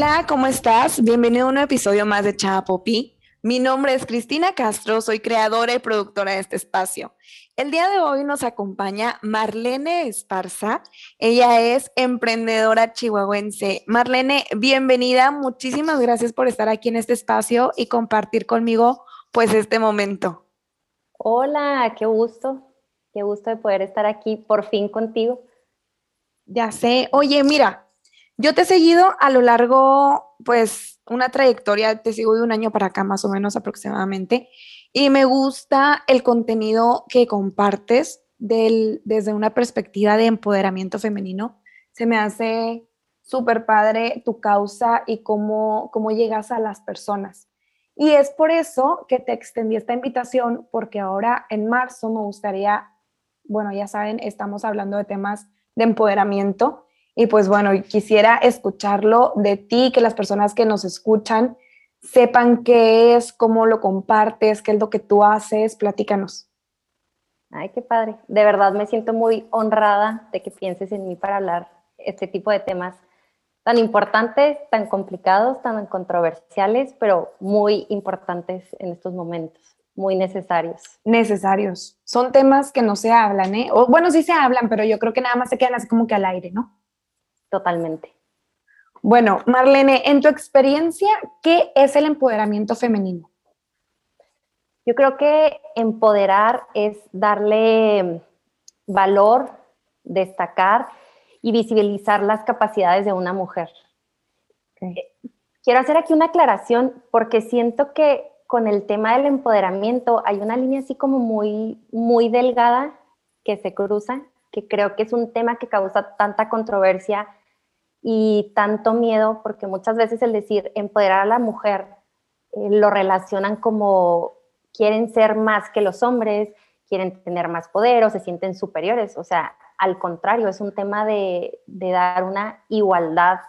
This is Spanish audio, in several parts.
Hola, ¿cómo estás? Bienvenido a un episodio más de Chapopi. Mi nombre es Cristina Castro, soy creadora y productora de este espacio. El día de hoy nos acompaña Marlene Esparza. Ella es emprendedora chihuahuense. Marlene, bienvenida. Muchísimas gracias por estar aquí en este espacio y compartir conmigo pues este momento. Hola, qué gusto. Qué gusto de poder estar aquí por fin contigo. Ya sé. Oye, mira, yo te he seguido a lo largo, pues, una trayectoria, te sigo de un año para acá más o menos aproximadamente, y me gusta el contenido que compartes desde una perspectiva de empoderamiento femenino. Se me hace súper padre tu causa y cómo, cómo llegas a las personas. Y es por eso que te extendí esta invitación, porque ahora en marzo me gustaría, bueno, ya saben, estamos hablando de temas de empoderamiento y pues bueno, quisiera escucharlo de ti, que las personas que nos escuchan sepan qué es, cómo lo compartes, qué es lo que tú haces. Platícanos. Ay, qué padre. De verdad me siento muy honrada de que pienses en mí para hablar este tipo de temas tan importantes, tan complicados, tan controversiales, pero muy importantes en estos momentos, muy necesarios. Necesarios. Son temas que no se hablan, ¿eh? O, bueno, sí se hablan, pero yo creo que nada más se quedan así como que al aire, ¿no? Totalmente. Bueno, Marlene, en tu experiencia, ¿qué es el empoderamiento femenino? Yo creo que empoderar es darle valor, destacar y visibilizar las capacidades de una mujer. Eh, quiero hacer aquí una aclaración porque siento que con el tema del empoderamiento hay una línea así como muy, muy delgada que se cruza, que creo que es un tema que causa tanta controversia y tanto miedo, porque muchas veces el decir empoderar a la mujer eh, lo relacionan como quieren ser más que los hombres, quieren tener más poder o se sienten superiores. O sea, al contrario, es un tema de, dar una igualdad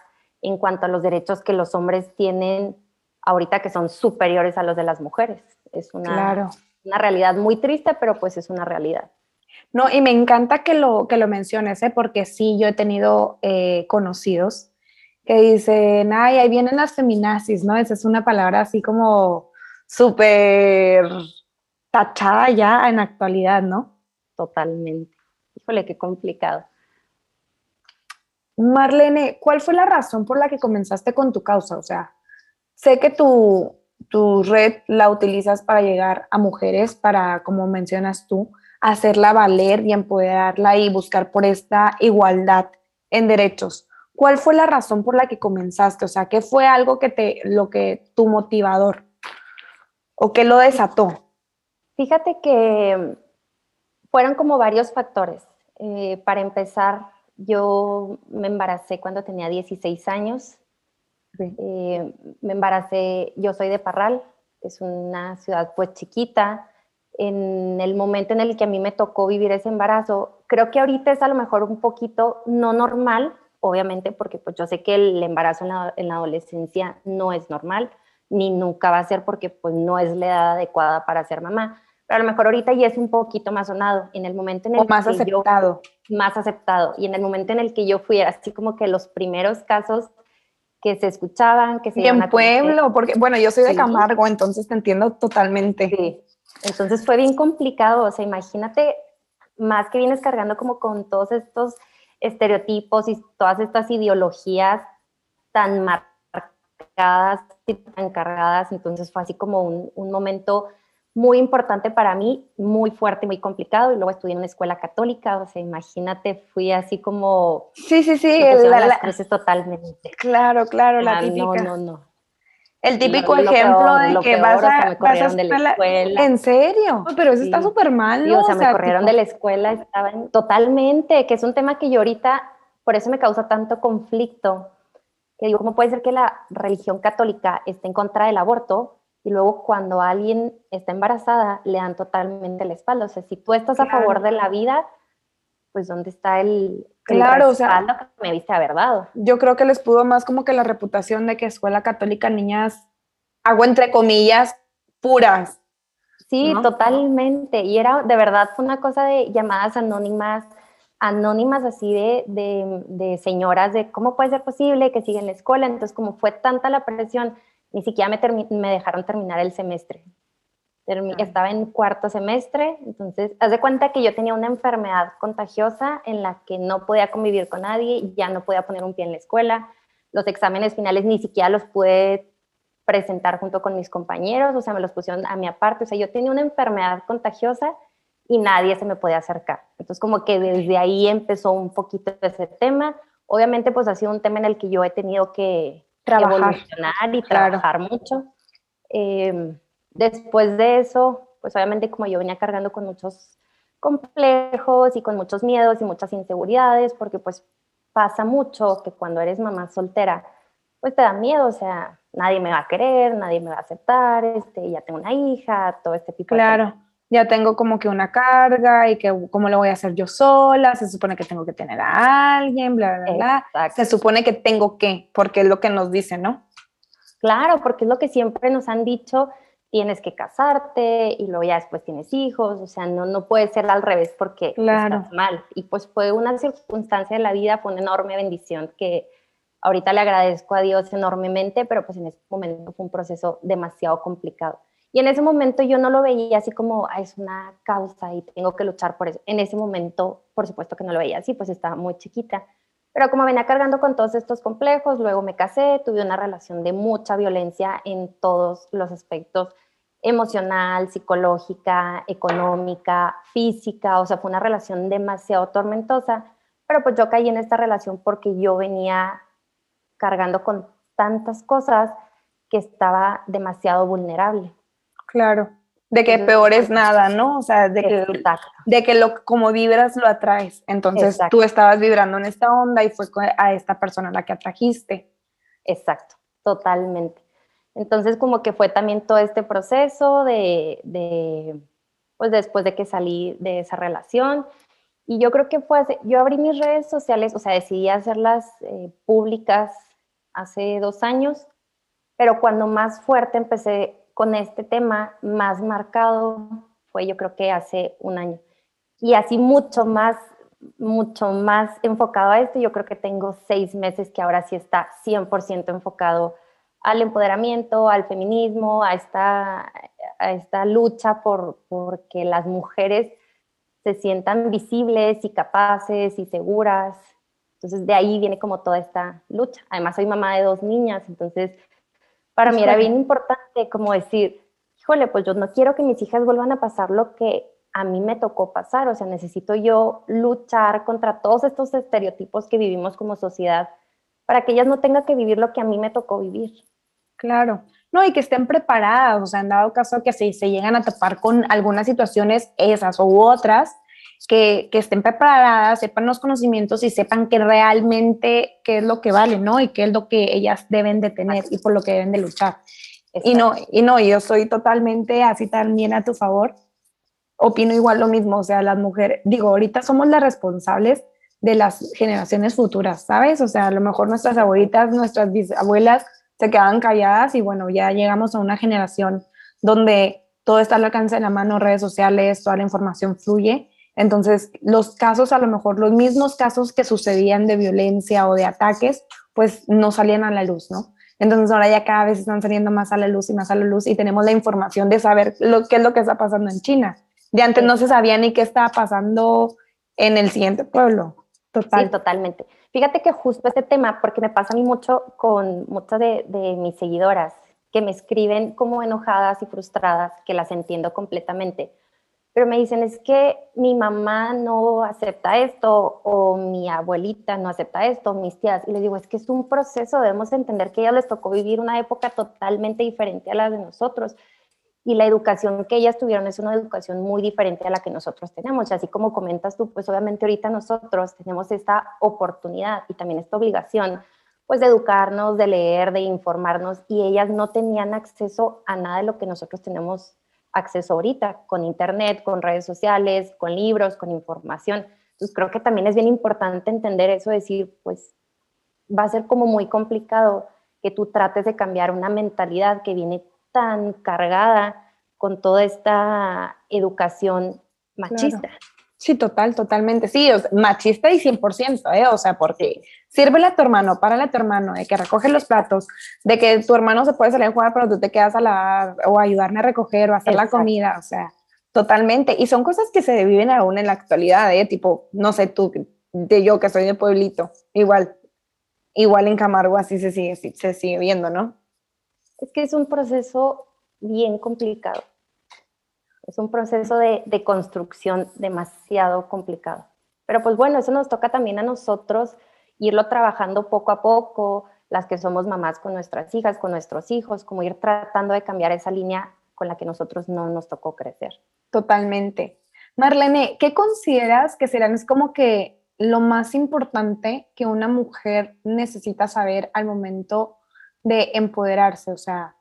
en cuanto a los derechos que los hombres tienen ahorita que son superiores a los de las mujeres. Es una, una realidad muy triste, pero pues es una realidad. No, y me encanta que lo, que lo menciones, ¿eh? porque sí, yo he tenido eh, conocidos que dicen, ay, ahí vienen las feminazis, ¿no? Esa es una palabra así como súper tachada ya en actualidad, ¿no? Totalmente. Híjole, qué complicado. Marlene, ¿cuál fue la razón por la que comenzaste con tu causa? O sea, sé que tu, tu red la utilizas para llegar a mujeres, para, como mencionas tú, hacerla valer y empoderarla y buscar por esta igualdad en derechos. ¿Cuál fue la razón por la que comenzaste? O sea, ¿qué fue algo que te, lo que, tu motivador o qué lo desató? Fíjate que fueron como varios factores. Eh, para empezar, yo me embaracé cuando tenía 16 años. Eh, me embaracé, yo soy de Parral, es una ciudad pues chiquita, en el momento en el que a mí me tocó vivir ese embarazo, creo que ahorita es a lo mejor un poquito no normal, obviamente, porque pues yo sé que el embarazo en la, adolescencia no es normal, ni nunca va a ser porque pues no es la edad adecuada para ser mamá, pero a lo mejor ahorita ya es un poquito más sonado, en el momento en el o más aceptado. más aceptado, y en el momento en el que yo fui, así como que los primeros casos que se escuchaban, que se... Y en pueblo, porque bueno, yo soy de Camargo, entonces te entiendo totalmente. Sí, entonces fue bien complicado, o sea, imagínate, más que vienes cargando como con todos estos estereotipos y todas estas ideologías tan marcadas y tan cargadas, entonces fue así como un, momento muy importante para mí, muy fuerte, muy complicado, y luego estudié en una escuela católica, o sea, imagínate, fui así como... Sí, sí, sí, la, las totalmente. Claro, claro, la ah, típica. No, no, no. El típico ejemplo de que vas a, me corrieron de la escuela. ¿En serio? Pero eso está súper mal, ¿no? o sea, me corrieron de la escuela, estaban totalmente, que es un tema que yo ahorita, por eso me causa tanto conflicto, que digo, ¿cómo puede ser que la religión católica esté en contra del aborto y luego cuando alguien está embarazada le dan totalmente la espalda? O sea, si tú estás a favor de la vida, pues ¿dónde está el, Claro, o sea, que me viste haber dado. Yo creo que les pudo más como que la reputación de que escuela católica, niñas, hago entre comillas, puras. Sí, totalmente. Y era, de verdad, fue una cosa de llamadas anónimas, anónimas así de, de, señoras de cómo puede ser posible que sigan la escuela. Entonces, como fue tanta la presión, ni siquiera me, me dejaron terminar el semestre. Estaba en cuarto semestre, entonces, haz de cuenta que yo tenía una enfermedad contagiosa en la que no podía convivir con nadie, ya no podía poner un pie en la escuela. Los exámenes finales ni siquiera los pude presentar junto con mis compañeros, o sea, me los pusieron a mi aparte. O sea, yo tenía una enfermedad contagiosa y nadie se me podía acercar. Entonces como que desde ahí empezó un poquito ese tema. Obviamente pues ha sido un tema en el que yo he tenido que trabajar. evolucionar y trabajar mucho. Em, después de eso, pues obviamente como yo venía cargando con muchos complejos y con muchos miedos y muchas inseguridades, porque pues pasa mucho que cuando eres mamá soltera, pues te da miedo, o sea, nadie me va a querer, nadie me va a aceptar, este, ya tengo una hija, todo este tipo de cosas ya tengo como que una carga y que cómo lo voy a hacer yo sola, se supone que tengo que tener a alguien, bla, bla, bla. Se supone que tengo que, porque es lo que nos dicen, ¿no? Claro, porque es lo que siempre nos han dicho, tienes que casarte y luego ya después tienes hijos, o sea, no, no puede ser al revés porque estás mal. Y pues fue una circunstancia de la vida, fue una enorme bendición que ahorita le agradezco a Dios enormemente, pero pues en ese momento fue un proceso demasiado complicado. Y en ese momento yo no lo veía así como, es una causa y tengo que luchar por eso. En ese momento, por supuesto que no lo veía así, pues estaba muy chiquita. Pero como venía cargando con todos estos complejos, luego me casé, tuve una relación de mucha violencia en todos los aspectos, emocional, psicológica, económica, física, o sea, fue una relación demasiado tormentosa, pero pues yo caí en esta relación porque yo venía cargando con tantas cosas que estaba demasiado vulnerable. Claro, de que peor es nada, ¿no? O sea, de que, de que lo, como vibras lo atraes. Entonces tú estabas vibrando en esta onda y fue a esta persona la que atrajiste. Exacto, totalmente. Entonces como que fue también todo este proceso de, de pues después de que salí de esa relación. Y yo creo que fue, yo abrí mis redes sociales, o sea, decidí hacerlas eh, públicas hace dos años, pero cuando más fuerte empecé con este tema más marcado fue yo creo que hace un año. Y así mucho más, mucho más enfocado a esto, yo creo que tengo seis meses que ahora sí está 100% enfocado al empoderamiento, al feminismo, a esta, a esta lucha por, que las mujeres se sientan visibles y capaces y seguras. Entonces de ahí viene como toda esta lucha. Además soy mamá de dos niñas, entonces para mí era bien importante como decir, híjole, pues yo no quiero que mis hijas vuelvan a pasar lo que a mí me tocó pasar, o sea, necesito yo luchar contra todos estos estereotipos que vivimos como sociedad para que ellas no tengan que vivir lo que a mí me tocó vivir. Claro, no, y que estén preparadas, o sea, en dado caso que se, se llegan a tapar con algunas situaciones, esas u otras, que, estén preparadas, sepan los conocimientos y sepan que realmente qué es lo que vale, ¿no? Y qué es lo que ellas deben de tener y por lo que deben de luchar. Y no, y no, yo soy totalmente así también a tu favor. Opino igual lo mismo, o sea, las mujeres, digo, ahorita somos las responsables de las generaciones futuras, ¿sabes? O sea, a lo mejor nuestras abuelitas, nuestras bisabuelas se quedan calladas y bueno, ya llegamos a una generación donde todo está al alcance de la mano, redes sociales, toda la información fluye entonces, los casos, a lo mejor los mismos casos que sucedían de violencia o de ataques, pues no salían a la luz, ¿no? Entonces ahora ya cada vez están saliendo más a la luz y más a la luz y tenemos la información de saber lo, qué es lo que está pasando en China. De antes no se sabía ni qué estaba pasando en el siguiente pueblo. Sí, totalmente. Fíjate que justo este tema, porque me pasa a mí mucho con muchas de mis seguidoras que me escriben como enojadas y frustradas, que las entiendo completamente pero me dicen, es que mi mamá no acepta esto, o mi abuelita no acepta esto, mis tías. Y les digo, es que es un proceso, debemos entender que a ellas les tocó vivir una época totalmente diferente a la de nosotros. Y la educación que ellas tuvieron es una educación muy diferente a la que nosotros tenemos. Y así como comentas tú, pues obviamente ahorita nosotros tenemos esta oportunidad y también esta obligación, pues de educarnos, de leer, de informarnos, y ellas no tenían acceso a nada de lo que nosotros tenemos acceso ahorita, con internet, con redes sociales, con libros, con información. Entonces creo que también es bien importante entender eso, decir, pues va a ser como muy complicado que tú trates de cambiar una mentalidad que viene tan cargada con toda esta educación machista. Sí, total, totalmente. Sí, machista y 100%, ¿eh? O sea, porque sírvele a tu hermano, párale a tu hermano, de que recoge los platos, de que tu hermano se puede salir a jugar, pero tú te quedas a lavar o ayudarme a recoger o a hacer la comida, o sea, totalmente. Y son cosas que se viven aún en la actualidad, ¿eh? Tipo, no sé, tú, de yo que soy de pueblito, igual, igual en Camargo así se sigue, se sigue viendo, ¿no? Es que es un proceso bien complicado es un proceso de, construcción demasiado complicado. Pero pues bueno, eso nos toca también a nosotros irlo trabajando poco a poco, las que somos mamás con nuestras hijas, con nuestros hijos, como ir tratando de cambiar esa línea con la que nosotros no nos tocó crecer. Totalmente. Marlene, ¿qué consideras que serán es como que lo más importante que una mujer necesita saber al momento de empoderarse? O sea,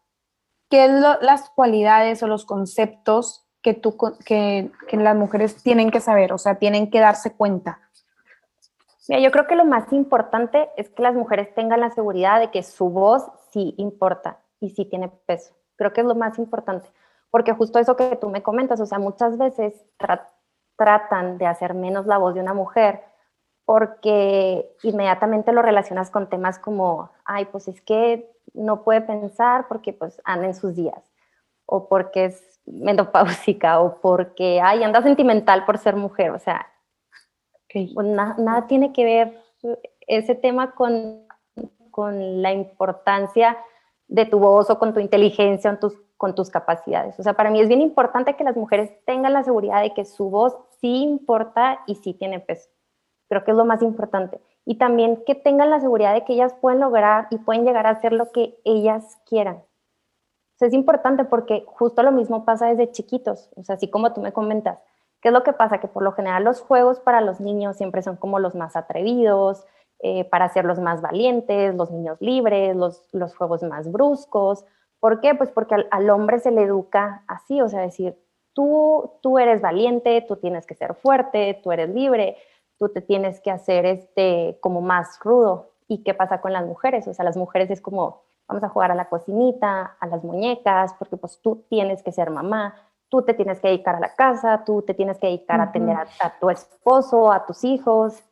¿qué es las cualidades o los conceptos que, tú, que, que las mujeres tienen que saber, o sea, tienen que darse cuenta? Yo creo que lo más importante es que las mujeres tengan la seguridad de que su voz sí importa y sí tiene peso. Creo que es lo más importante, porque justo eso que tú me comentas, o sea, muchas veces tratan de hacer menos la voz de una mujer porque inmediatamente lo relacionas con temas como, ay, pues es que no puede pensar porque pues anda en sus días, o porque es menopáusica o porque, ay, anda sentimental por ser mujer, o sea, pues nada tiene que ver ese tema con, con, la importancia de tu voz o con tu inteligencia o tus, con tus capacidades. O sea, para mí es bien importante que las mujeres tengan la seguridad de que su voz sí importa y sí tiene peso. Creo que es lo más importante. Y también que tengan la seguridad de que ellas pueden lograr y pueden llegar a hacer lo que ellas quieran es importante porque justo lo mismo pasa desde chiquitos, o sea, así como tú me comentas. ¿Qué es lo que pasa? Que por lo general los juegos para los niños siempre son como los más atrevidos, eh, para ser los más valientes, los niños libres, los, los juegos más bruscos. ¿Por qué? Pues porque al, hombre se le educa así, o sea, decir, tú, tú eres valiente, tú tienes que ser fuerte, tú eres libre, tú te tienes que hacer este como más rudo. ¿Y qué pasa con las mujeres? O sea, las mujeres es como, vamos a jugar a la cocinita, a las muñecas, porque pues tú tienes que ser mamá, tú te tienes que dedicar a la casa, tú te tienes que dedicar a atender a, tu esposo, a tus hijos,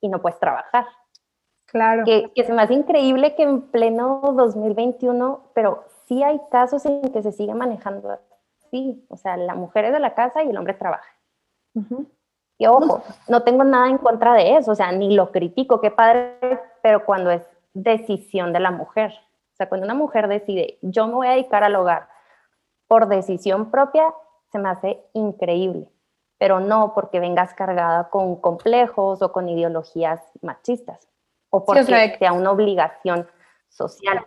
y no puedes trabajar. Claro. Que, que se me hace increíble que en pleno 2021, pero sí hay casos en que se sigue manejando así, o sea, la mujer es de la casa y el hombre trabaja. Y ojo, no tengo nada en contra de eso, o sea, ni lo critico, qué padre, pero cuando es decisión de la mujer cuando una mujer decide, yo me voy a dedicar al hogar por decisión propia, se me hace increíble, pero no porque vengas cargada con complejos o con ideologías machistas o porque sea una obligación social.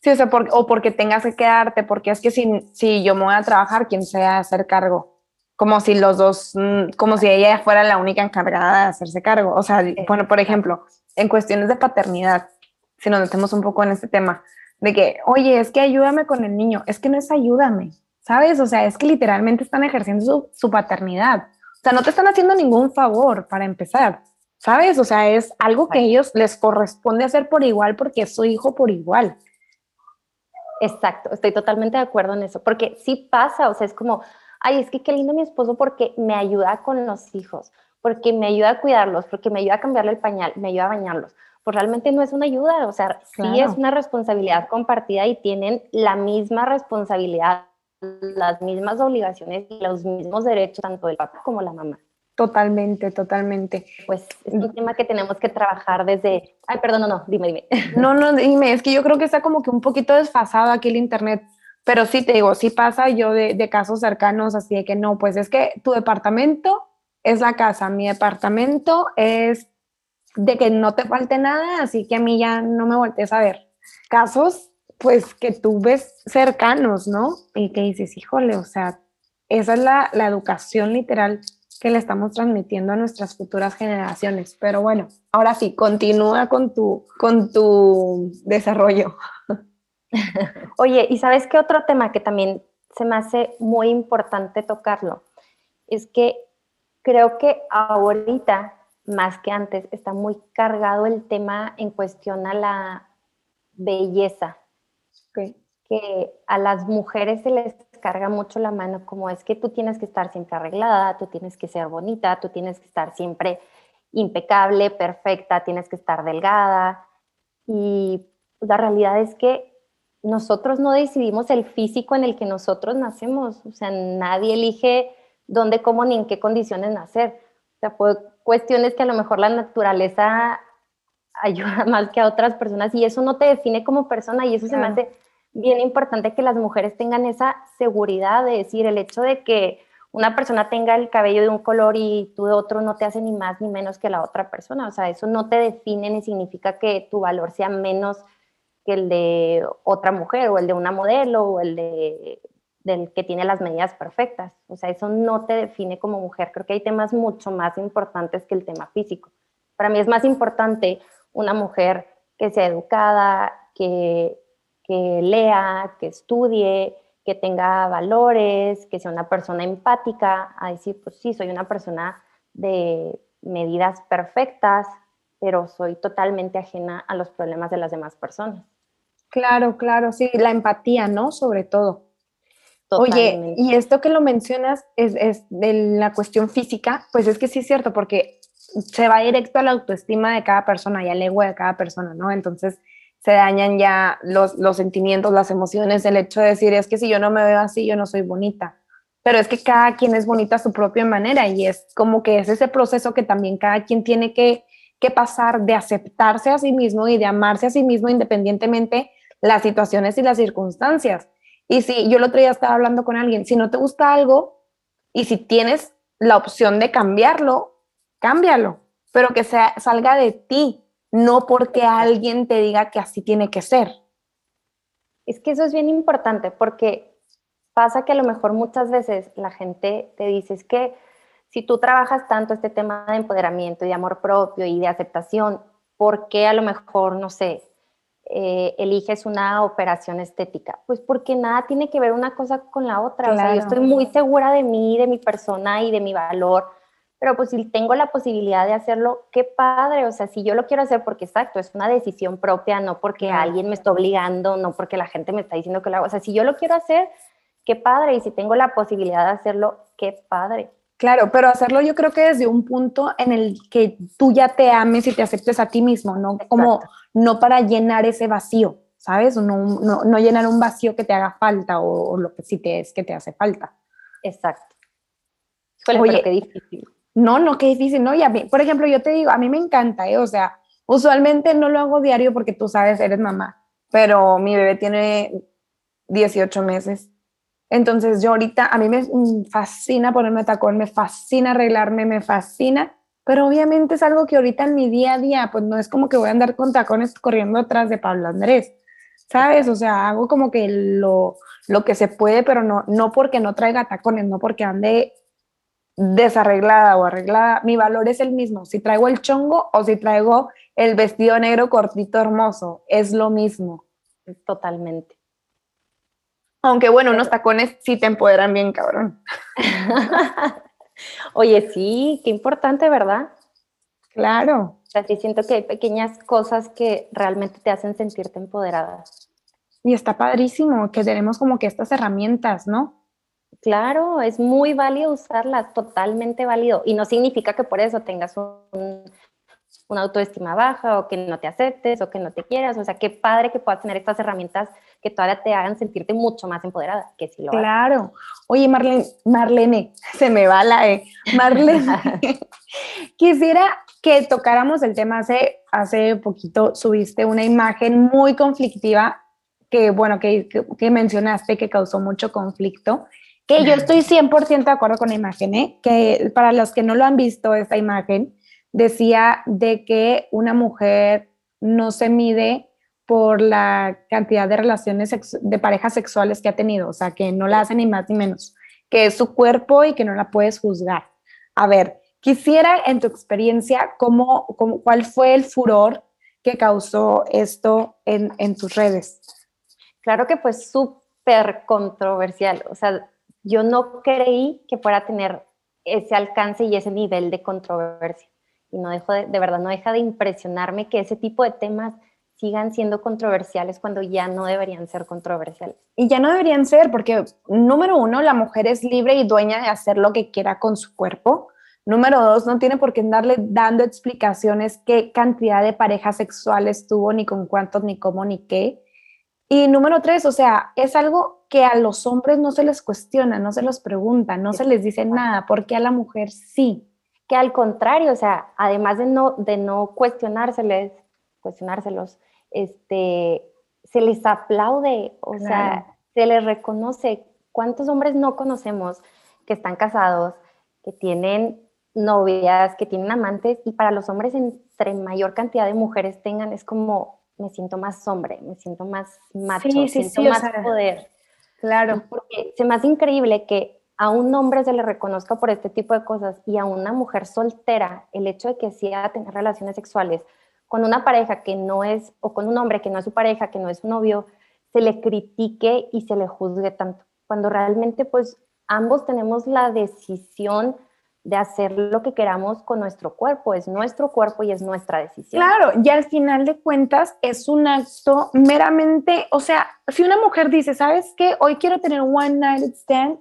Sí, o, sea, o porque tengas que quedarte, porque es que si, si yo me voy a trabajar, ¿quién se va a hacer cargo? Como si los dos, mm, como si ella fuera la única encargada de hacerse cargo. O sea, bueno, por ejemplo, en cuestiones de paternidad, si nos metemos un poco en este tema, de que, oye, es que ayúdame con el niño, es que no es ayúdame, ¿sabes? O sea, es que literalmente están ejerciendo su, paternidad. O sea, no te están haciendo ningún favor para empezar, ¿sabes? O sea, es algo que ellos les corresponde hacer por igual porque es su hijo por igual. Exacto, estoy totalmente de acuerdo en eso, porque sí pasa, o sea, es como, ay, es que qué lindo mi esposo porque me ayuda con los hijos, porque me ayuda a cuidarlos, porque me ayuda a cambiarle el pañal, me ayuda a bañarlos pues realmente no es una ayuda, o sea, sí es una responsabilidad compartida y tienen la misma responsabilidad, las mismas obligaciones y los mismos derechos, tanto el papá como la mamá. Totalmente, totalmente. Pues es un tema que tenemos que trabajar desde... Ay, perdón, no, no, dime, dime. No, no, dime, es que yo creo que está como que un poquito desfasado aquí el Internet, pero sí te digo, sí pasa yo de, de casos cercanos, así de que no, pues es que tu departamento es la casa, mi departamento es de que no te falte nada, así que a mí ya no me voltees a ver. Casos, pues, que tú ves cercanos, ¿no? Y que dices, híjole, o sea, esa es la, la educación literal que le estamos transmitiendo a nuestras futuras generaciones. Pero bueno, ahora sí, continúa con tu, con tu desarrollo. Oye, ¿y sabes qué otro tema que también se me hace muy importante tocarlo? Es que creo que ahorita más que antes, está muy cargado el tema en cuestión a la belleza. Que a las mujeres se les carga mucho la mano como es que tú tienes que estar siempre arreglada, tú tienes que ser bonita, tú tienes que estar siempre impecable, perfecta, tienes que estar delgada. Y la realidad es que nosotros no decidimos el físico en el que nosotros nacemos, o sea, nadie elige dónde, cómo ni en qué condiciones nacer. O sea, fue cuestiones que a lo mejor la naturaleza ayuda más que a otras personas y eso no te define como persona y eso se me hace bien importante que las mujeres tengan esa seguridad de decir el hecho de que una persona tenga el cabello de un color y tú de otro no te hace ni más ni menos que la otra persona. O sea, eso no te define ni significa que tu valor sea menos que el de otra mujer o el de una modelo o el de del que tiene las medidas perfectas. O sea, eso no te define como mujer. Creo que hay temas mucho más importantes que el tema físico. Para mí es más importante una mujer que sea educada, que, que lea, que estudie, que tenga valores, que sea una persona empática, a decir, pues sí, soy una persona de medidas perfectas, pero soy totalmente ajena a los problemas de las demás personas. Claro, claro, sí, la empatía, ¿no? Sobre todo. Oye, y esto que lo mencionas es, es, de la cuestión física, pues es que sí es cierto, porque se va directo a la autoestima de cada persona y al ego de cada persona, ¿no? Entonces se dañan ya los, los sentimientos, las emociones, el hecho de decir, es que si yo no me veo así, yo no soy bonita. Pero es que cada quien es bonita a su propia manera y es como que es ese proceso que también cada quien tiene que, que pasar de aceptarse a sí mismo y de amarse a sí mismo independientemente las situaciones y las circunstancias. Y si yo el otro día estaba hablando con alguien, si no te gusta algo y si tienes la opción de cambiarlo, cámbialo, pero que sea, salga de ti, no porque alguien te diga que así tiene que ser. Es que eso es bien importante porque pasa que a lo mejor muchas veces la gente te dice es que si tú trabajas tanto este tema de empoderamiento y de amor propio y de aceptación, ¿por qué a lo mejor, no sé, eh, eliges una operación estética? Pues porque nada tiene que ver una cosa con la otra. O sea, yo estoy muy segura de mí, de mi persona y de mi valor pero pues si tengo la posibilidad de hacerlo, qué padre, o sea, si yo lo quiero hacer porque exacto, es una decisión propia, no porque alguien me está obligando, no porque la gente me está diciendo que lo hago, o sea, si yo lo quiero hacer, qué padre, y si tengo la posibilidad de hacerlo, qué padre. Claro, pero hacerlo yo creo que desde un punto en el que tú ya te ames y te aceptes a ti mismo, ¿no? Como no para llenar ese vacío, ¿sabes? No, no, no, llenar un vacío que te haga falta o, lo que sí te es que te hace falta. Exacto. Oye, qué difícil. No, no, qué difícil, ¿no? Y a mí, por ejemplo, yo te digo, a mí me encanta, ¿eh? O sea, usualmente no lo hago diario porque tú sabes, eres mamá, pero mi bebé tiene 18 meses. Entonces yo ahorita, a mí me fascina ponerme tacón, me fascina arreglarme, me fascina, pero obviamente es algo que ahorita en mi día a día, pues no es como que voy a andar con tacones corriendo atrás de Pablo Andrés, ¿sabes? O sea, hago como que lo, lo que se puede, pero no, no porque no traiga tacones, no porque ande desarreglada o arreglada, mi valor es el mismo. Si traigo el chongo o si traigo el vestido negro cortito hermoso, es lo mismo. Totalmente. Aunque bueno, unos tacones sí te empoderan bien, cabrón. Oye, sí, qué importante, ¿verdad? Claro. O sea, sí siento que hay pequeñas cosas que realmente te hacen sentirte empoderada. Y está padrísimo que tenemos como que estas herramientas, ¿no? Claro, es muy válido usarlas, totalmente válido. Y no significa que por eso tengas un, una autoestima baja o que no te aceptes o que no te quieras. O sea, qué padre que puedas tener estas herramientas que todavía te hagan sentirte mucho más empoderada que si lo Claro. Oye, Marlene, Marlene, se me va la E. Marlene, quisiera que tocáramos el tema. Hace, hace poquito subiste una imagen muy conflictiva que, bueno, que, que mencionaste que causó mucho conflicto que yo estoy 100% de acuerdo con la imagen, ¿eh? que para los que no lo han visto, esta imagen decía de que una mujer no se mide por la cantidad de relaciones de parejas sexuales que ha tenido, o sea, que no la hace ni más ni menos, que es su cuerpo y que no la puedes juzgar. A ver, quisiera en tu experiencia, ¿cómo, cuál fue el furor que causó esto en, en tus redes? Claro que fue súper controversial, o sea, yo no creí que fuera a tener ese alcance y ese nivel de controversia. Y no dejo de, de verdad, no deja de impresionarme que ese tipo de temas sigan siendo controversiales cuando ya no deberían ser controversiales. Y ya no deberían ser, porque número uno, la mujer es libre y dueña de hacer lo que quiera con su cuerpo. Número dos, no tiene por qué darle dando explicaciones qué cantidad de parejas sexuales tuvo, ni con cuántos, ni cómo, ni qué. Y número tres, o sea, es algo que a los hombres no se les cuestiona, no se los pregunta, no se les dice nada, porque a la mujer sí. Que al contrario, o sea, además de no, de no cuestionárseles, cuestionárselos, este, se les aplaude, o sea, se les reconoce. ¿Cuántos hombres no conocemos que están casados, que tienen novias, que tienen amantes? Y para los hombres, entre mayor cantidad de mujeres tengan, es como, me siento más hombre, me siento más macho, sí, siento más poder. Claro. Porque se me hace increíble que a un hombre se le reconozca por este tipo de cosas y a una mujer soltera el hecho de que sea tener relaciones sexuales con una pareja que no es, o con un hombre que no es su pareja, que no es su novio, se le critique y se le juzgue tanto, cuando realmente pues ambos tenemos la decisión de hacer lo que queramos con nuestro cuerpo, es nuestro cuerpo y es nuestra decisión. Claro, y al final de cuentas es un acto meramente, o sea, si una mujer dice, ¿sabes qué? Hoy quiero tener one night stand,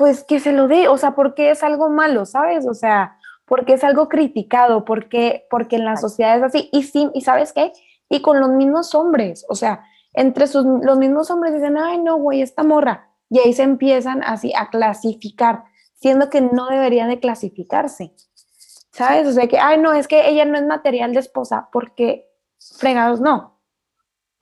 pues que se lo dé, o sea, porque es algo malo, ¿sabes? O sea, porque es algo criticado, porque, porque en la sociedad es así. Y sí, ¿y sabes qué? Y con los mismos hombres, o sea, entre sus, los mismos hombres dicen, ay, no, güey, esta morra. Y ahí se empiezan así a clasificar, siendo que no debería de clasificarse. ¿Sabes? O sea, que, ay, no, es que ella no es material de esposa, porque fregados no.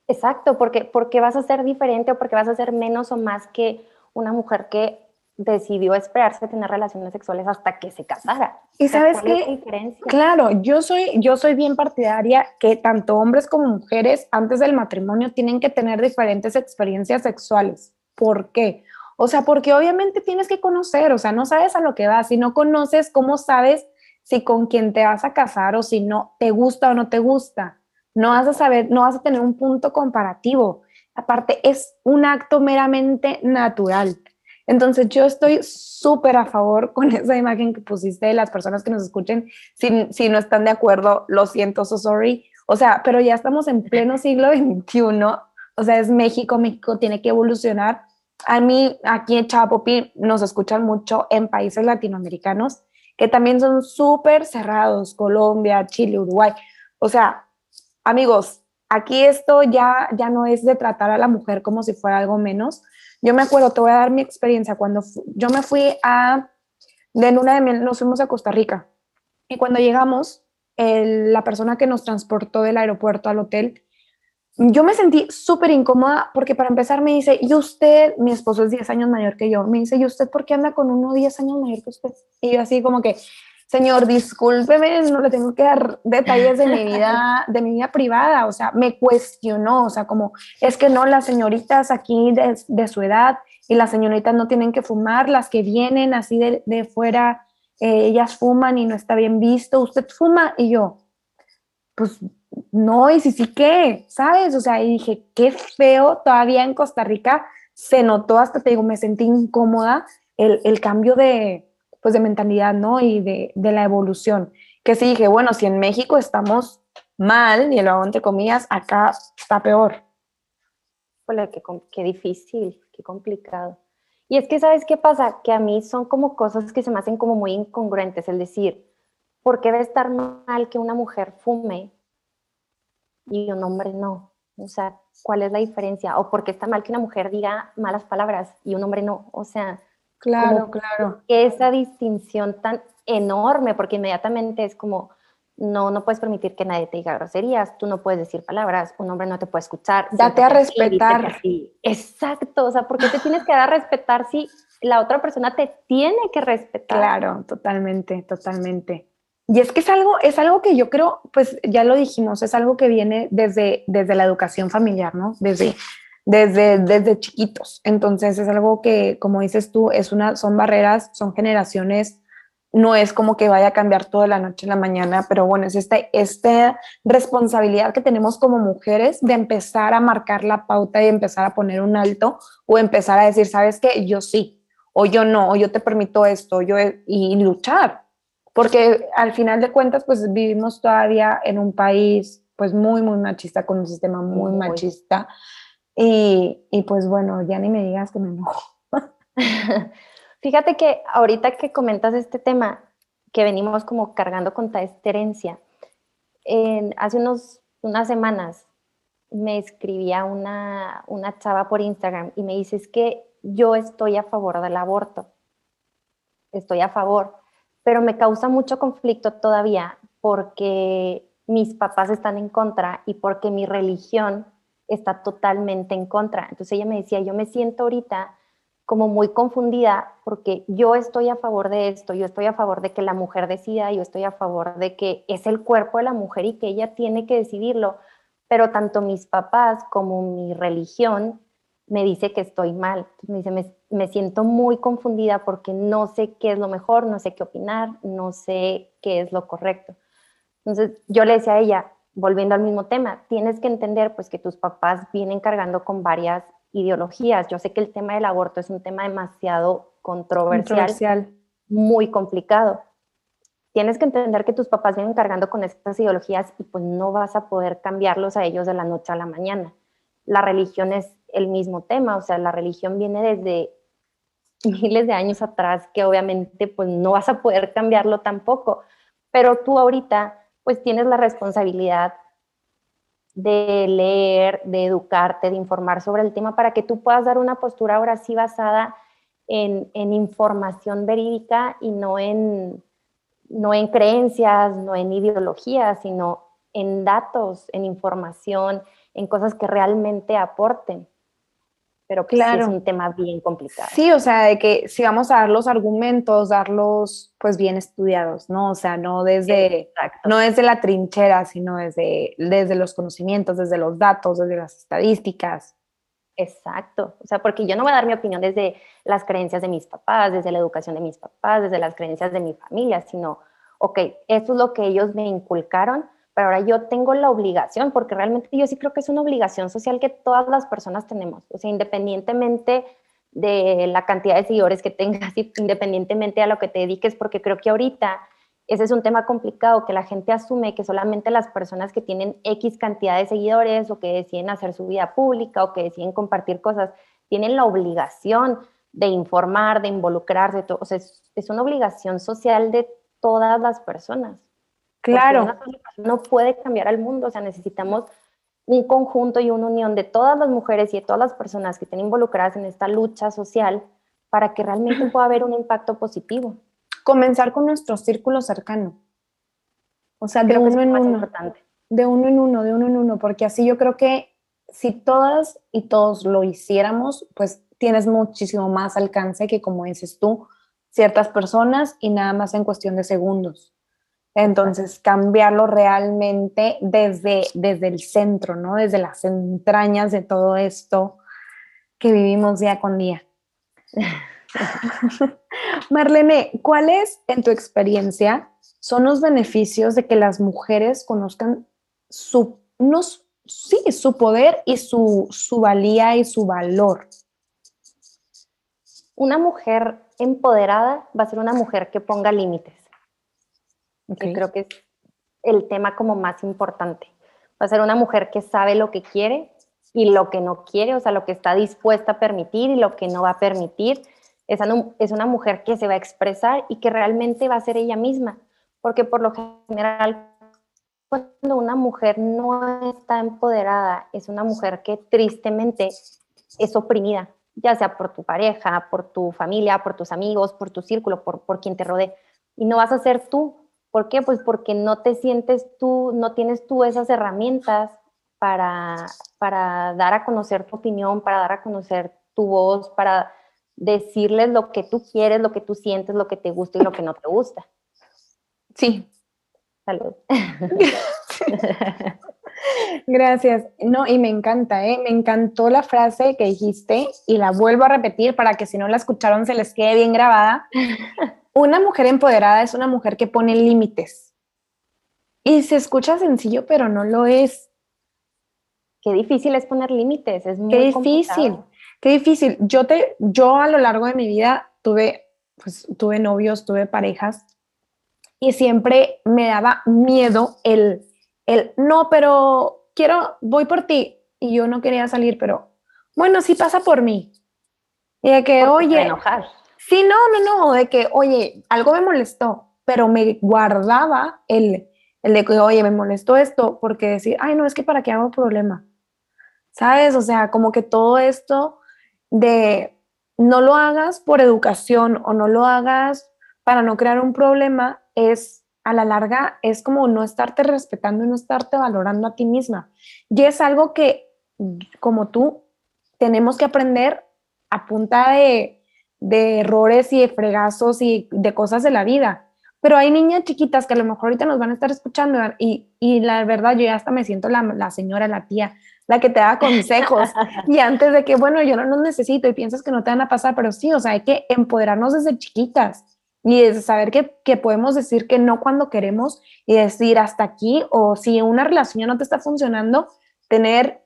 Exacto, porque, porque vas a ser diferente o porque vas a ser menos o más que una mujer que decidió esperarse tener relaciones sexuales hasta que se casara. Y sabes qué, claro, yo soy, yo soy bien partidaria que tanto hombres como mujeres antes del matrimonio tienen que tener diferentes experiencias sexuales. ¿Por qué? O sea, porque obviamente tienes que conocer, o sea, no sabes a lo que vas, si no conoces, ¿cómo sabes si con quién te vas a casar o si no te gusta o no te gusta? No vas a saber, no vas a tener un punto comparativo. Aparte, es un acto meramente natural. Entonces yo estoy súper a favor con esa imagen que pusiste de las personas que nos escuchen. Si, si no están de acuerdo, lo siento, so sorry. O sea, pero ya estamos en pleno siglo XXI. O sea, es México, México tiene que evolucionar. A mí, aquí en Chapopi, nos escuchan mucho en países latinoamericanos que también son súper cerrados, Colombia, Chile, Uruguay. O sea, amigos, aquí esto ya, ya no es de tratar a la mujer como si fuera algo menos, yo me acuerdo, te voy a dar mi experiencia, cuando yo me fui a, de luna de miel, nos fuimos a Costa Rica. Y cuando llegamos, la persona que nos transportó del aeropuerto al hotel, yo me sentí súper incómoda porque para empezar me dice, ¿y usted, mi esposo es 10 años mayor que yo, me dice, ¿y usted por qué anda con uno 10 años mayor que usted? Y yo así como que, señor, discúlpeme, no le tengo que dar detalles de mi vida, de mi vida privada, o sea, me cuestionó, o sea, como, es que no, las señoritas aquí de, su edad y las señoritas no tienen que fumar, las que vienen así de, fuera, eh, ellas fuman y no está bien visto, usted fuma y yo, pues no, y si sí, ¿qué? ¿Sabes? O sea, y dije, qué feo, todavía en Costa Rica se notó, hasta te digo, me sentí incómoda el, el cambio de, pues de mentalidad, ¿no? Y de, la evolución. Que sí dije, bueno, si en México estamos mal, y lo hago entre comillas, acá está peor. Hola, qué, qué difícil, qué complicado. Y es que, ¿sabes qué pasa? Que a mí son como cosas que se me hacen como muy incongruentes, el decir, ¿por qué debe estar mal que una mujer fume y un hombre no? O sea, ¿cuál es la diferencia? ¿O por qué está mal que una mujer diga malas palabras y un hombre no? O sea, Claro, claro. Esa distinción tan enorme, porque inmediatamente es como, no, no puedes permitir que nadie te diga groserías, tú no puedes decir palabras, un hombre no te puede escuchar. Date a respetar. Exacto, o sea, ¿por qué te tienes que dar a respetar si la otra persona te tiene que respetar? Claro, totalmente, totalmente. Y es que es algo, es algo que yo creo, pues ya lo dijimos, es algo que viene desde, desde la educación familiar, ¿no? Desde desde, desde chiquitos. Entonces es algo que, como dices tú, es una, son barreras, son generaciones, no es como que vaya a cambiar todo de la noche a la mañana, pero bueno, es esta, esta responsabilidad que tenemos como mujeres de empezar a marcar la pauta y empezar a poner un alto o empezar a decir, sabes qué, yo sí, o yo no, o yo te permito esto, yo, y luchar, porque al final de cuentas, pues vivimos todavía en un país pues muy, muy machista, con un sistema muy, machista. Y, y, pues bueno, ya ni me digas que me enojo. Fíjate que ahorita que comentas este tema, que venimos como cargando con esta herencia, hace unos, unas semanas me escribía una, una chava por Instagram y me dice, es que yo estoy a favor del aborto, estoy a favor, pero me causa mucho conflicto todavía porque mis papás están en contra y porque mi religión está totalmente en contra. Entonces ella me decía, yo me siento ahorita como muy confundida porque yo estoy a favor de esto, yo estoy a favor de que la mujer decida, yo estoy a favor de que es el cuerpo de la mujer y que ella tiene que decidirlo, pero tanto mis papás como mi religión me dice que estoy mal. me dice, me, siento muy confundida porque no sé qué es lo mejor, no sé qué opinar, no sé qué es lo correcto. Entonces yo le decía a ella, volviendo al mismo tema, tienes que entender pues que tus papás vienen cargando con varias ideologías. Yo sé que el tema del aborto es un tema demasiado controversial, muy complicado. Tienes que entender que tus papás vienen cargando con estas ideologías y pues no vas a poder cambiarlos a ellos de la noche a la mañana. La religión es el mismo tema, o sea, la religión viene desde miles de años atrás que obviamente pues no vas a poder cambiarlo tampoco, pero tú ahorita pues tienes la responsabilidad de leer, de educarte, de informar sobre el tema para que tú puedas dar una postura ahora sí basada en, información verídica y no en, no en creencias, no en ideologías, sino en datos, en información, en cosas que realmente aporten pero claro. es un tema bien complicado. Sí, o sea, de que si vamos a dar los argumentos, darlos pues bien estudiados, ¿no? O sea, no desde, no desde la trinchera, sino desde, desde los conocimientos, desde los datos, desde las estadísticas. Exacto, o sea, porque yo no voy a dar mi opinión desde las creencias de mis papás, desde la educación de mis papás, desde las creencias de mi familia, sino, ok, esto es lo que ellos me inculcaron, pero ahora yo tengo la obligación, porque realmente yo sí creo que es una obligación social que todas las personas tenemos, o sea, independientemente de la cantidad de seguidores que tengas, independientemente a lo que te dediques, porque creo que ahorita ese es un tema complicado, que la gente asume que solamente las personas que tienen X cantidad de seguidores o que deciden hacer su vida pública o que deciden compartir cosas, tienen la obligación de informar, de involucrarse, o sea, es una obligación social de todas las personas. Claro. No puede cambiar al mundo, o sea, necesitamos un conjunto y una unión de todas las mujeres y de todas las personas que estén involucradas en esta lucha social para que realmente pueda haber un impacto positivo. Comenzar con nuestro círculo cercano. O sea, de uno en uno. De uno en uno, de uno en uno, porque así yo creo que si todas y todos lo hiciéramos, pues tienes muchísimo más alcance que, como dices tú, ciertas personas y nada más en cuestión de segundos. Entonces, cambiarlo realmente desde, desde el centro, ¿no? Desde las entrañas de todo esto que vivimos día con día. Marlene, ¿cuáles, en tu experiencia, son los beneficios de que las mujeres conozcan su, sí, su poder y su, su valía y su valor? Una mujer empoderada va a ser una mujer que ponga límites creo que es el tema como más importante. Va a ser una mujer que sabe lo que quiere y lo que no quiere, o sea, lo que está dispuesta a permitir y lo que no va a permitir. Es una, es una mujer que se va a expresar y que realmente va a ser ella misma, porque por lo general cuando una mujer no está empoderada, es una mujer que tristemente es oprimida, ya sea por tu pareja, por tu familia, por tus amigos, por tu círculo, por, por quien te rodee. Y no vas a ser tú, ¿Por qué? Pues porque no te sientes tú, no tienes tú esas herramientas para, para dar a conocer tu opinión, para dar a conocer tu voz, para decirles lo que tú quieres, lo que tú sientes, lo que te gusta y lo que no te gusta. Sí. Salud. Gracias. No, y me encanta, ¿eh? Me encantó la frase que dijiste y la vuelvo a repetir para que si no la escucharon se les quede bien grabada. Una mujer empoderada es una mujer que pone límites. Y se escucha sencillo, pero no lo es. Qué difícil es poner límites, es muy Qué difícil, qué difícil. Yo te, yo a lo largo de mi vida tuve, pues, tuve novios, tuve parejas y siempre me daba miedo el, el, no, pero quiero, voy por ti. Y yo no quería salir, pero bueno, sí pasa por mí. Y de que, oye, enojar. Sí, no, no, no, de que, oye, algo me molestó, pero me guardaba el, el de que, oye, me molestó esto, porque decir, ay, no, es que para qué hago problema. ¿Sabes? O sea, como que todo esto de no lo hagas por educación o no lo hagas para no crear un problema es a la larga es como no estarte respetando y no estarte valorando a ti misma. Y es algo que como tú tenemos que aprender a punta de, de errores y de fregazos y de cosas de la vida. Pero hay niñas chiquitas que a lo mejor ahorita nos van a estar escuchando y, y la verdad yo ya hasta me siento la, la, señora, la tía, la que te da consejos. y antes de que, bueno, yo no los necesito y piensas que no te van a pasar, pero sí, o sea, hay que empoderarnos desde chiquitas y desde saber que, que podemos decir que no cuando queremos y decir hasta aquí o si una relación no te está funcionando, tener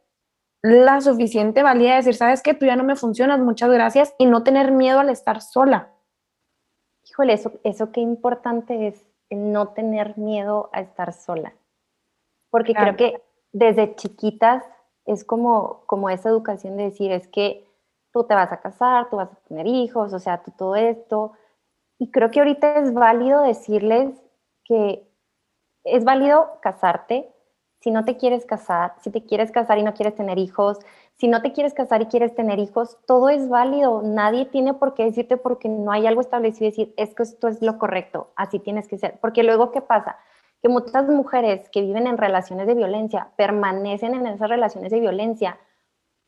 la suficiente valía de decir, sabes que tú ya no me funcionas, muchas gracias, y no tener miedo al estar sola. Híjole, eso, eso qué importante es el no tener miedo a estar sola. Porque creo que desde chiquitas es como, como esa educación de decir, es que tú te vas a casar, tú vas a tener hijos, o sea, tú todo esto. Y creo que ahorita es válido decirles que es válido casarte, si no te quieres casar, si te quieres casar y no quieres tener hijos, si no te quieres casar y quieres tener hijos, todo es válido. Nadie tiene por qué decirte porque no hay algo establecido y decir, es que esto es lo correcto, así tienes que ser. Porque luego, ¿qué pasa? Que muchas mujeres que viven en relaciones de violencia permanecen en esas relaciones de violencia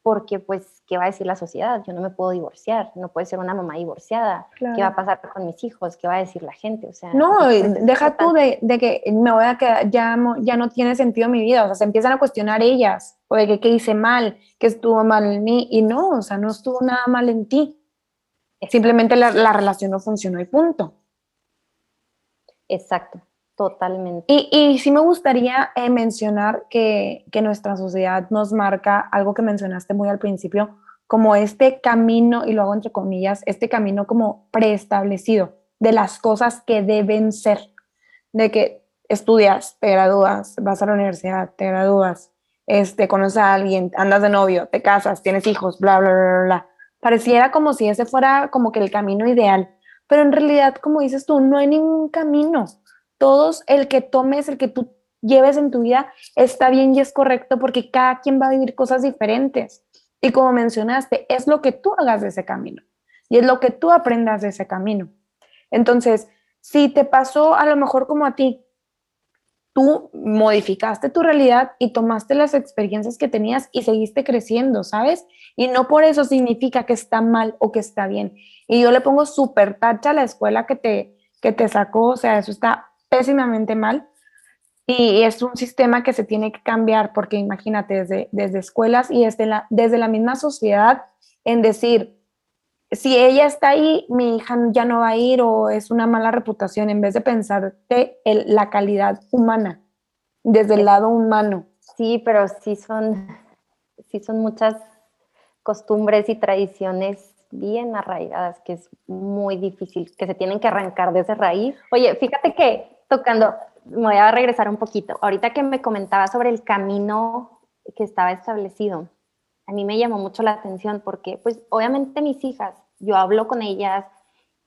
porque pues, ¿qué va a decir la sociedad? Yo no me puedo divorciar, no puede ser una mamá divorciada, ¿qué va a pasar con mis hijos? ¿Qué va a decir la gente? O sea, no, deja tú de, de, que me voy a quedar, ya, ya no tiene sentido mi vida, o sea, se empiezan a cuestionar ellas, o de que qué hice mal, que estuvo mal en mí, y no, o sea, no estuvo nada mal en ti, simplemente la, la relación no funcionó y punto. Exacto. Totalmente. Y, y sí me gustaría eh, mencionar que, que nuestra sociedad nos marca algo que mencionaste muy al principio, como este camino, y lo hago entre comillas, este camino como preestablecido de las cosas que deben ser, de que estudias, te gradúas, vas a la universidad, te gradúas, este, conoces a alguien, andas de novio, te casas, tienes hijos, bla, bla, bla, bla. Pareciera como si ese fuera como que el camino ideal, pero en realidad, como dices tú, no hay ningún camino todos el que tomes, el que tú lleves en tu vida, está bien y es correcto porque cada quien va a vivir cosas diferentes. Y como mencionaste, es lo que tú hagas de ese camino y es lo que tú aprendas de ese camino. Entonces, si te pasó a lo mejor como a ti, tú modificaste tu realidad y tomaste las experiencias que tenías y seguiste creciendo, ¿sabes? Y no por eso significa que está mal o que está bien. Y yo le pongo súper tacha a la escuela que te, que te sacó, o sea, eso está pésimamente mal y es un sistema que se tiene que cambiar porque imagínate desde, desde escuelas y desde la, desde la misma sociedad en decir, si ella está ahí, mi hija ya no va a ir o es una mala reputación, en vez de pensar de la calidad humana, desde el lado humano. Sí, pero sí son, sí son muchas costumbres y tradiciones bien arraigadas que es muy difícil, que se tienen que arrancar de esa raíz. Oye, fíjate que tocando, me voy a regresar un poquito. Ahorita que me comentaba sobre el camino que estaba establecido, a mí me llamó mucho la atención porque, pues, obviamente mis hijas, yo hablo con ellas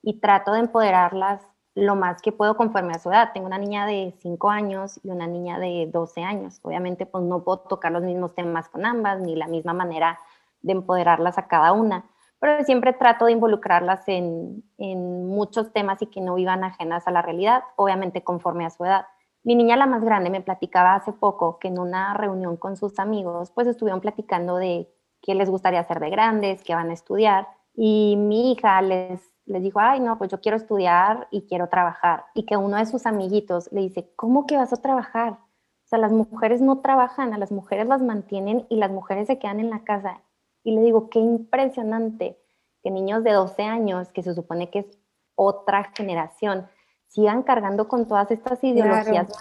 y trato de empoderarlas lo más que puedo conforme a su edad. Tengo una niña de 5 años y una niña de 12 años. Obviamente, pues no puedo tocar los mismos temas con ambas, ni la misma manera de empoderarlas a cada una pero siempre trato de involucrarlas en, muchos temas y que no vivan ajenas a la realidad, obviamente conforme a su edad. Mi niña, la más grande, me platicaba hace poco que en una reunión con sus amigos, pues estuvieron platicando de qué les gustaría hacer de grandes, qué van a estudiar. Y mi hija les, les dijo, ay, no, pues yo quiero estudiar y quiero trabajar. Y que uno de sus amiguitos le dice, ¿cómo que vas a trabajar? O sea, las mujeres no trabajan, a las mujeres las mantienen y las mujeres se quedan en la casa. Y le digo, qué impresionante que niños de 12 años, que se supone que es otra generación, sigan cargando con todas estas ideologías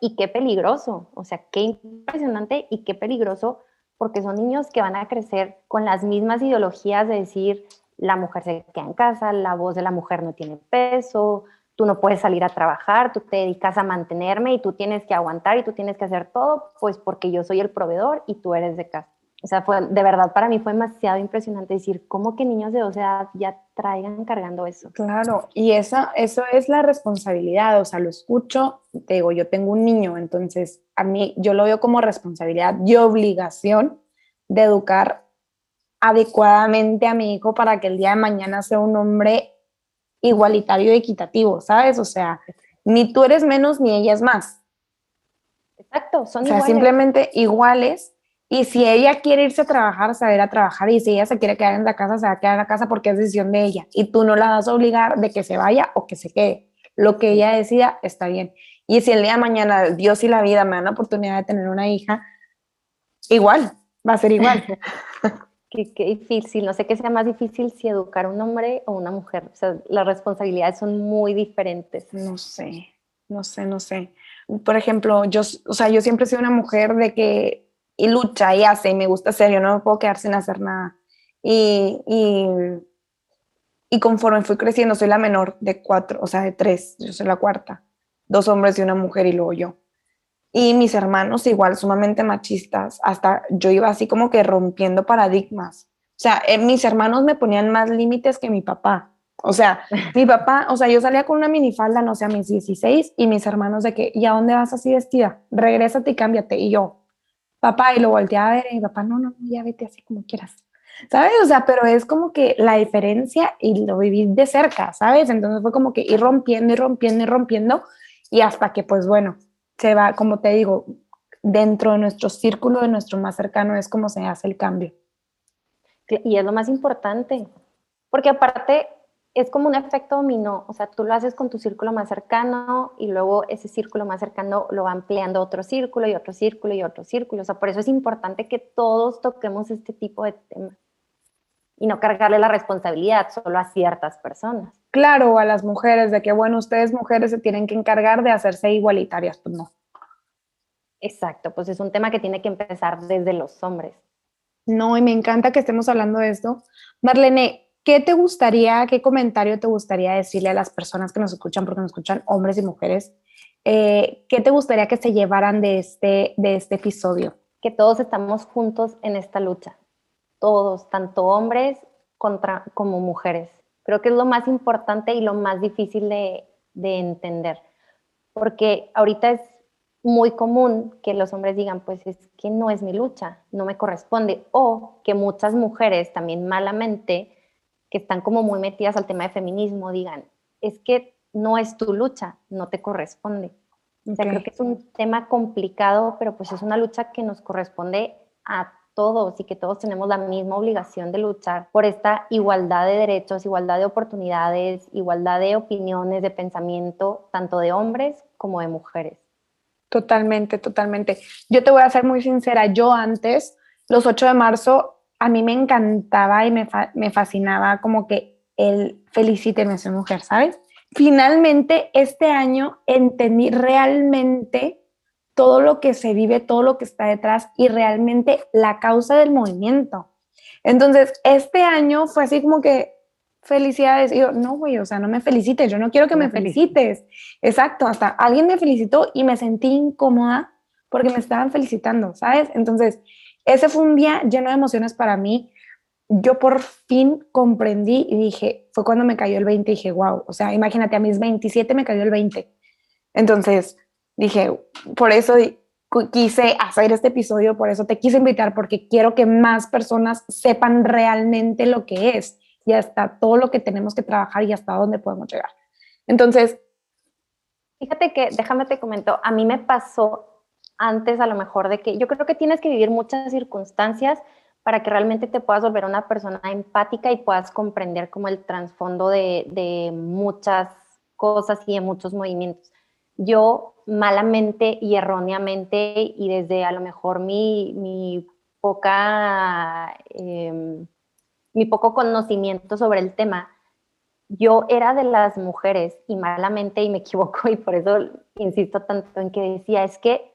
y qué peligroso, o sea, qué impresionante y qué peligroso porque son niños que van a crecer con las mismas ideologías de decir la mujer se queda en casa, la voz de la mujer no tiene peso, tú no puedes salir a trabajar, tú te dedicas a mantenerme y tú tienes que aguantar y tú tienes que hacer todo, pues porque yo soy el proveedor y tú eres de casa. O sea, fue, de verdad para mí fue demasiado impresionante decir, ¿cómo que niños de 12 edad ya traigan cargando eso? Claro, y esa, eso es la responsabilidad, o sea, lo escucho, te digo, yo tengo un niño, entonces a mí yo lo veo como responsabilidad y obligación de educar adecuadamente a mi hijo para que el día de mañana sea un hombre igualitario y equitativo, ¿sabes? O sea, ni tú eres menos ni ella es más. Exacto, son o sea, simplemente iguales. Y si ella quiere irse a trabajar, se va a ir a trabajar. Y si ella se quiere quedar en la casa, se va a quedar en la casa porque es decisión de ella. Y tú no la vas a obligar de que se vaya o que se quede. Lo que ella decida está bien. Y si el día de mañana Dios y la vida me dan la oportunidad de tener una hija, igual, va a ser igual. Qué, difícil, no sé qué sea más difícil si educar a un hombre o una mujer. O sea, las responsabilidades son muy diferentes. No sé, no sé, no sé. Por ejemplo, yo, o sea, yo siempre he sido una mujer de que y lucha y hace y me gusta hacer, yo no me puedo quedar sin hacer nada. Y, y, y conforme fui creciendo, soy la menor de cuatro, o sea, de tres, yo soy la cuarta, dos hombres y una mujer y luego yo. Y mis hermanos igual, sumamente machistas, hasta yo iba así como que rompiendo paradigmas. O sea, eh, mis hermanos me ponían más límites que mi papá. O sea, mi papá, o sea, yo salía con una minifalda, no sé, a mis 16 y mis hermanos de que, ¿y a dónde vas así vestida? Regrésate y cámbiate. Y yo, papá, y lo volteé a ver y papá, no, no, ya vete así como quieras. ¿Sabes? O sea, pero es como que la diferencia y lo viví de cerca, ¿sabes? Entonces fue como que ir rompiendo y rompiendo y rompiendo y hasta que, pues bueno, se va, como te digo, dentro de nuestro círculo, de nuestro más cercano, es como se hace el cambio. Y es lo más importante, porque aparte es como un efecto dominó, o sea, tú lo haces con tu círculo más cercano y luego ese círculo más cercano lo va ampliando otro círculo y otro círculo y otro círculo, o sea, por eso es importante que todos toquemos este tipo de temas y no cargarle la responsabilidad solo a ciertas personas. Claro, a las mujeres, de que, bueno, ustedes mujeres se tienen que encargar de hacerse igualitarias, pues no. Exacto, pues es un tema que tiene que empezar desde los hombres. No, y me encanta que estemos hablando de esto. Marlene, ¿qué te gustaría, qué comentario te gustaría decirle a las personas que nos escuchan, porque nos escuchan hombres y mujeres? Eh, ¿Qué te gustaría que se llevaran de este, de este episodio? Que todos estamos juntos en esta lucha, todos, tanto hombres contra, como mujeres. Creo que es lo más importante y lo más difícil de, de entender, porque ahorita es muy común que los hombres digan, pues es que no es mi lucha, no me corresponde, o que muchas mujeres también malamente, que están como muy metidas al tema de feminismo, digan, es que no es tu lucha, no te corresponde. O sea, creo que es un tema complicado, pero pues es una lucha que nos corresponde a todos y que todos tenemos la misma obligación de luchar por esta igualdad de derechos, igualdad de oportunidades, igualdad de opiniones, de pensamiento, tanto de hombres como de mujeres. Totalmente, totalmente. Yo te voy a ser muy sincera, yo antes, los 8 de marzo, a mí me encantaba y me, me fascinaba como que el felicíteme, soy mujer, ¿sabes? Finalmente, este año entendí realmente todo lo que se vive, todo lo que está detrás y realmente la causa del movimiento. Entonces, este año fue así como que felicidades. Y yo, no, güey, o sea, no me felicites, yo no quiero que me felicites. Exacto, hasta alguien me felicitó y me sentí incómoda porque me estaban felicitando, ¿sabes? Entonces, ese fue un día lleno de emociones para mí. Yo por fin comprendí y dije, fue cuando me cayó el 20 y dije, wow, o sea, imagínate, a mis 27 me cayó el 20. Entonces, dije, por eso quise hacer este episodio, por eso te quise invitar, porque quiero que más personas sepan realmente lo que es y hasta todo lo que tenemos que trabajar y hasta dónde podemos llegar. Entonces, fíjate que, déjame te comento, a mí me pasó antes a lo mejor de que yo creo que tienes que vivir muchas circunstancias para que realmente te puedas volver una persona empática y puedas comprender como el trasfondo de, de muchas cosas y de muchos movimientos. Yo malamente y erróneamente y desde a lo mejor mi, poca, em, mi poco conocimiento sobre el tema, yo era de las mujeres y malamente y me equivoco y por eso insisto tanto en que decía, es que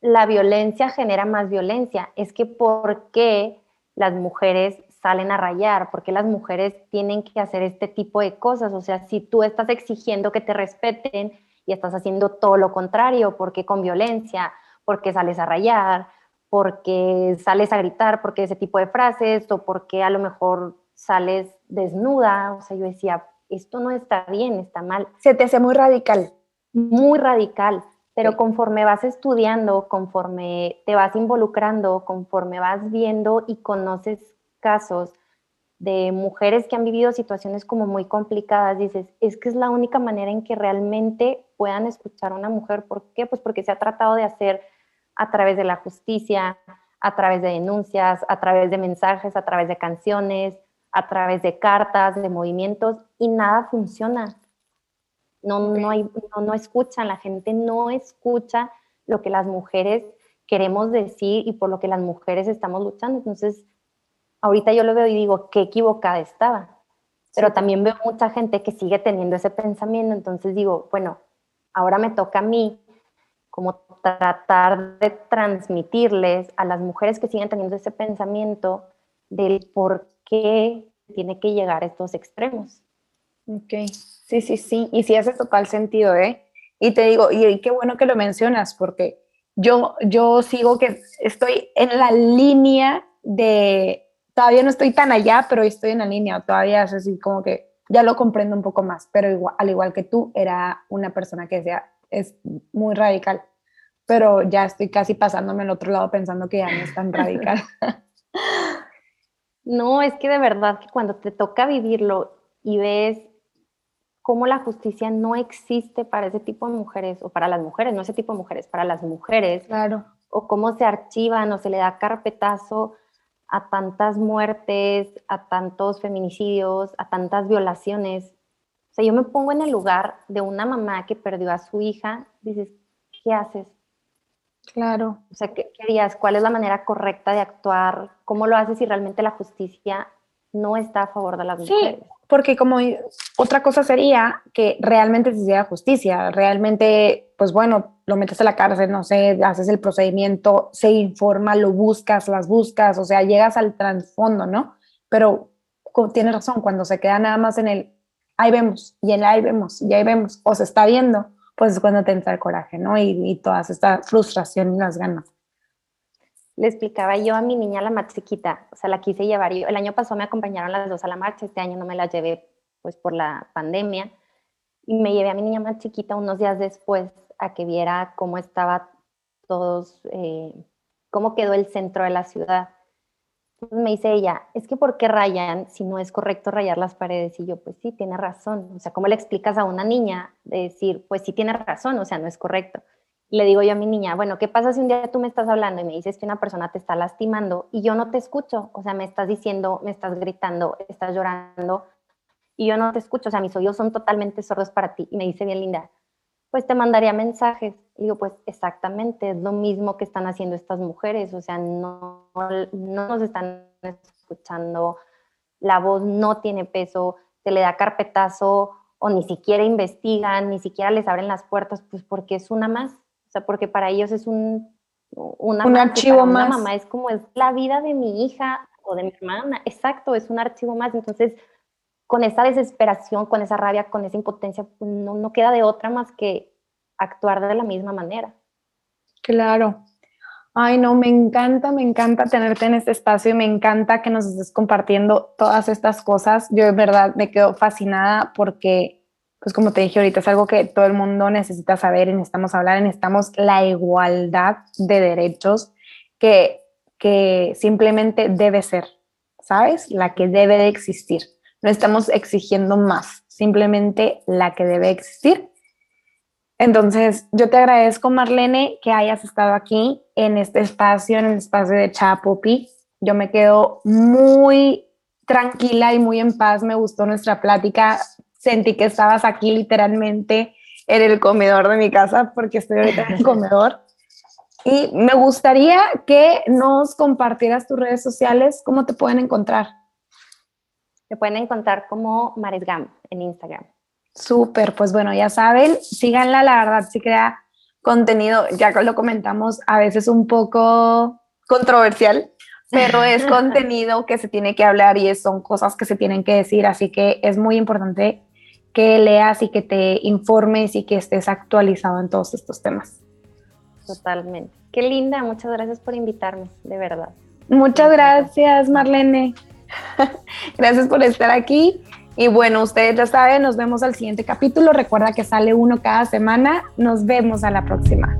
la violencia genera más violencia, es que ¿por qué las mujeres salen a rayar, porque las mujeres tienen que hacer este tipo de cosas. O sea, si tú estás exigiendo que te respeten y estás haciendo todo lo contrario, porque con violencia, porque sales a rayar, porque sales a gritar, porque ese tipo de frases, o porque a lo mejor sales desnuda. O sea, yo decía, esto no está bien, está mal. Se te hace muy radical. Muy radical. Pero conforme vas estudiando, conforme te vas involucrando, conforme vas viendo y conoces casos de mujeres que han vivido situaciones como muy complicadas, dices, es que es la única manera en que realmente puedan escuchar a una mujer. ¿Por qué? Pues porque se ha tratado de hacer a través de la justicia, a través de denuncias, a través de mensajes, a través de canciones, a través de cartas, de movimientos, y nada funciona. No, no, hay, no, escuchan, la gente no escucha lo que las mujeres queremos decir y por lo que las mujeres estamos luchando. Entonces, ahorita yo lo veo y digo, qué equivocada estaba. Pero también veo mucha gente que sigue teniendo ese pensamiento, entonces digo, bueno, ahora me toca a mí como tratar de transmitirles a las mujeres que siguen teniendo ese pensamiento del por qué tiene que llegar a estos extremos. Ok, sí, sí, sí, y sí hace total sentido, ¿eh? Y te digo, y, qué bueno que lo mencionas, porque yo, yo sigo que estoy en la línea de, todavía no estoy tan allá, pero estoy en la línea, todavía es así como que ya lo comprendo un poco más, pero igual, al igual que tú, era una persona que decía, es muy radical, pero ya estoy casi pasándome al otro lado pensando que ya no es tan radical. no, es que de verdad que cuando te toca vivirlo y ves cómo la justicia no existe para ese tipo de mujeres, o para las mujeres, no ese tipo de mujeres, para las mujeres. Claro. O cómo se archivan o se le da carpetazo a tantas muertes, a tantos feminicidios, a tantas violaciones. O sea, yo me pongo en el lugar de una mamá que perdió a su hija, dices, ¿qué haces? Claro. O sea, ¿qué querías? ¿Cuál es la manera correcta de actuar? ¿Cómo lo haces si realmente la justicia no está a favor de las mujeres? Porque como otra cosa sería que realmente se hiciera justicia, realmente, pues bueno, lo metes a la cárcel, no sé, haces el procedimiento, se informa, lo buscas, las buscas, o sea, llegas al trasfondo, ¿no? Pero tienes razón, cuando se queda nada más en el, ahí vemos, y el ahí vemos, y ahí vemos, o se está viendo, pues es cuando te entra el coraje, ¿no? Y, y toda esta frustración y las ganas le explicaba yo a mi niña la más chiquita, o sea, la quise llevar yo. El año pasado me acompañaron las dos a la marcha, este año no me la llevé pues por la pandemia y me llevé a mi niña más chiquita unos días después a que viera cómo estaba todos, eh, cómo quedó el centro de la ciudad. Entonces me dice ella, es que ¿por qué rayan si no es correcto rayar las paredes? Y yo, pues sí, tiene razón. O sea, ¿cómo le explicas a una niña de decir, pues sí tiene razón, o sea, no es correcto? Le digo yo a mi niña, bueno, ¿qué pasa si un día tú me estás hablando y me dices que una persona te está lastimando y yo no te escucho? O sea, me estás diciendo, me estás gritando, estás llorando y yo no te escucho, o sea, mis oídos son totalmente sordos para ti. Y me dice bien linda, pues te mandaría mensajes. Y digo, pues exactamente, es lo mismo que están haciendo estas mujeres, o sea, no, no nos están escuchando, la voz no tiene peso, se le da carpetazo o ni siquiera investigan, ni siquiera les abren las puertas, pues porque es una más. O sea, porque para ellos es un, un archivo más. Una mamá es como es la vida de mi hija o de mi hermana. Exacto, es un archivo más. Entonces, con esa desesperación, con esa rabia, con esa impotencia, no, no queda de otra más que actuar de la misma manera. Claro. Ay, no, me encanta, me encanta tenerte en este espacio y me encanta que nos estés compartiendo todas estas cosas. Yo de verdad me quedo fascinada porque pues como te dije ahorita, es algo que todo el mundo necesita saber y necesitamos hablar, necesitamos la igualdad de derechos que, que simplemente debe ser, ¿sabes? La que debe de existir. No estamos exigiendo más, simplemente la que debe existir. Entonces, yo te agradezco, Marlene, que hayas estado aquí en este espacio, en el espacio de Chapopi. Yo me quedo muy tranquila y muy en paz. Me gustó nuestra plática sentí que estabas aquí literalmente en el comedor de mi casa, porque estoy ahorita en el comedor. Y me gustaría que nos compartieras tus redes sociales, cómo te pueden encontrar. Te pueden encontrar como Maresgam en Instagram. Súper, pues bueno, ya saben, síganla, la verdad sí crea contenido, ya lo comentamos, a veces un poco controversial, pero es contenido que se tiene que hablar y son cosas que se tienen que decir, así que es muy importante que leas y que te informes y que estés actualizado en todos estos temas. Totalmente. Qué linda, muchas gracias por invitarme, de verdad. Muchas gracias, Marlene. gracias por estar aquí. Y bueno, ustedes ya saben, nos vemos al siguiente capítulo. Recuerda que sale uno cada semana. Nos vemos a la próxima.